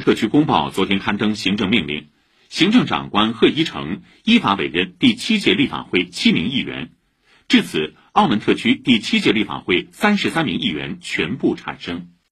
特区公报昨天刊登行政命令，行政长官贺一诚依法委任第七届立法会七名议员，至此，澳门特区第七届立法会三十三名议员全部产生。